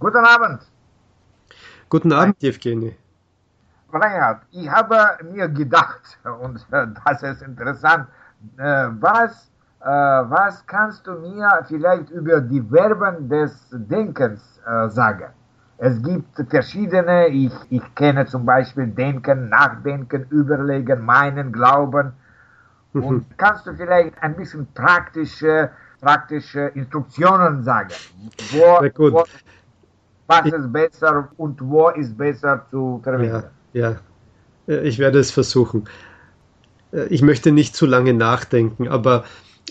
Guten Abend. Guten Abend, Evgeny. Reinhard, ich habe mir gedacht, und das ist interessant, äh, was, äh, was kannst du mir vielleicht über die Verben des Denkens äh, sagen? Es gibt verschiedene, ich, ich kenne zum Beispiel Denken, Nachdenken, Überlegen, Meinen, Glauben. Und mhm. kannst du vielleicht ein bisschen praktische, praktische Instruktionen sagen? Wo, wo, was ist besser und wo ist besser zu verwenden? Ja, ja. Äh, ich werde es versuchen. Äh, ich möchte nicht zu lange nachdenken, aber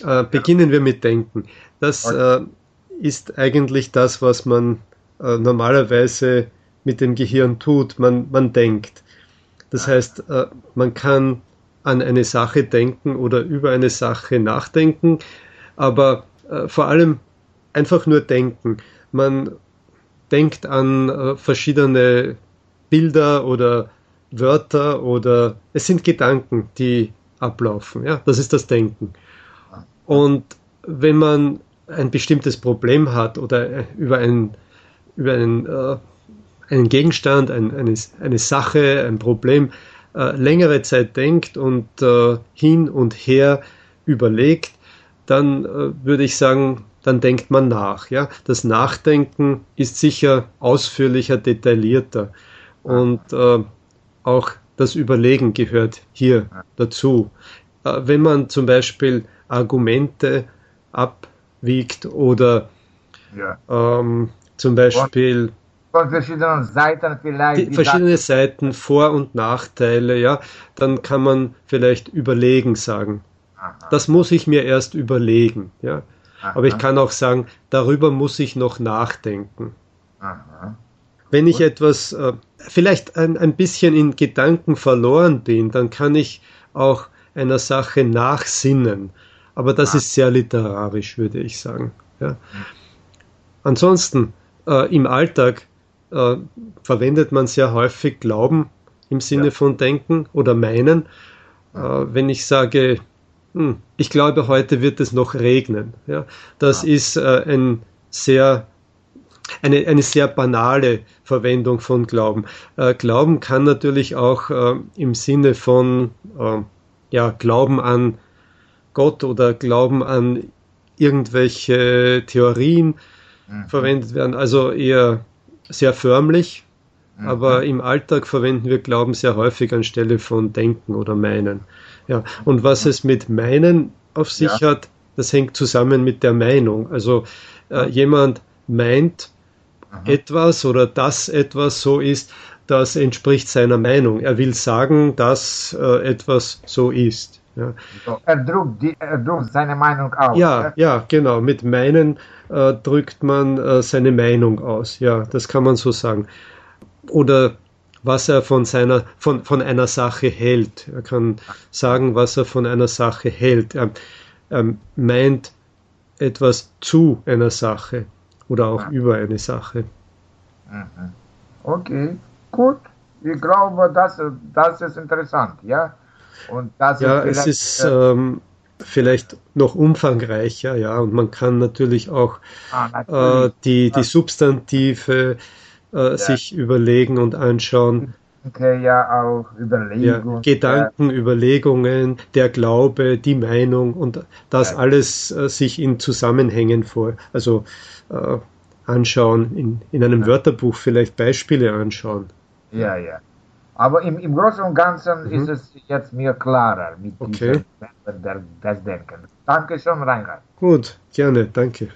äh, beginnen wir mit Denken. Das äh, ist eigentlich das, was man äh, normalerweise mit dem Gehirn tut. Man, man denkt. Das heißt, äh, man kann an eine Sache denken oder über eine Sache nachdenken, aber vor allem einfach nur denken. Man denkt an äh, verschiedene Bilder oder Wörter oder es sind Gedanken, die ablaufen. Ja, das ist das Denken. Und wenn man ein bestimmtes Problem hat oder äh, über ein über einen, äh, einen Gegenstand, ein, eine, eine Sache, ein Problem äh, längere Zeit denkt und äh, hin und her überlegt, dann äh, würde ich sagen, dann denkt man nach. Ja? Das Nachdenken ist sicher ausführlicher, detaillierter und äh, auch das Überlegen gehört hier dazu. Äh, wenn man zum Beispiel Argumente abwiegt oder ja. ähm, zum Beispiel von verschiedenen Seiten vielleicht. Die, verschiedene Seiten, Vor- und Nachteile, ja, dann kann man vielleicht überlegen sagen. Aha. Das muss ich mir erst überlegen, ja. Aha. Aber ich kann auch sagen, darüber muss ich noch nachdenken. Aha. Wenn ich etwas, äh, vielleicht ein, ein bisschen in Gedanken verloren bin, dann kann ich auch einer Sache nachsinnen. Aber das ist sehr literarisch, würde ich sagen. Ja. Ansonsten, äh, im Alltag äh, verwendet man sehr häufig Glauben im Sinne ja. von Denken oder Meinen. Äh, wenn ich sage, ich glaube, heute wird es noch regnen. Ja, das ja. ist äh, ein sehr eine, eine sehr banale Verwendung von Glauben. Äh, Glauben kann natürlich auch äh, im Sinne von äh, ja, Glauben an Gott oder Glauben an irgendwelche Theorien mhm. verwendet werden. Also eher sehr förmlich, mhm. aber im Alltag verwenden wir Glauben sehr häufig anstelle von Denken oder Meinen. Ja, und was es mit Meinen auf sich ja. hat, das hängt zusammen mit der Meinung. Also äh, jemand meint mhm. etwas oder dass etwas so ist, das entspricht seiner Meinung. Er will sagen, dass äh, etwas so ist. Ja. Er, drückt die, er drückt seine Meinung aus. Ja, ja, ja genau. Mit meinen äh, drückt man äh, seine Meinung aus. Ja, das kann man so sagen. Oder was er von seiner, von, von einer Sache hält. Er kann sagen, was er von einer Sache hält. Er, er meint etwas zu einer Sache oder auch ja. über eine Sache. Mhm. Okay, gut. Ich glaube, das, das ist interessant, ja. Und das ja, ist es ist ähm, vielleicht noch umfangreicher, ja, und man kann natürlich auch ah, natürlich. Äh, die, die Substantive äh, ja. sich überlegen und anschauen. Okay, ja, auch Überlegungen. Ja, Gedanken, ja. Überlegungen, der Glaube, die Meinung und das alles äh, sich in Zusammenhängen vor, also äh, anschauen, in, in einem Wörterbuch vielleicht Beispiele anschauen. Ja, ja. Aber im, im Großen und Ganzen mhm. ist es jetzt mir klarer mit okay. diesem des Denkens. Danke schon, Reinhard. Gut, gerne, danke.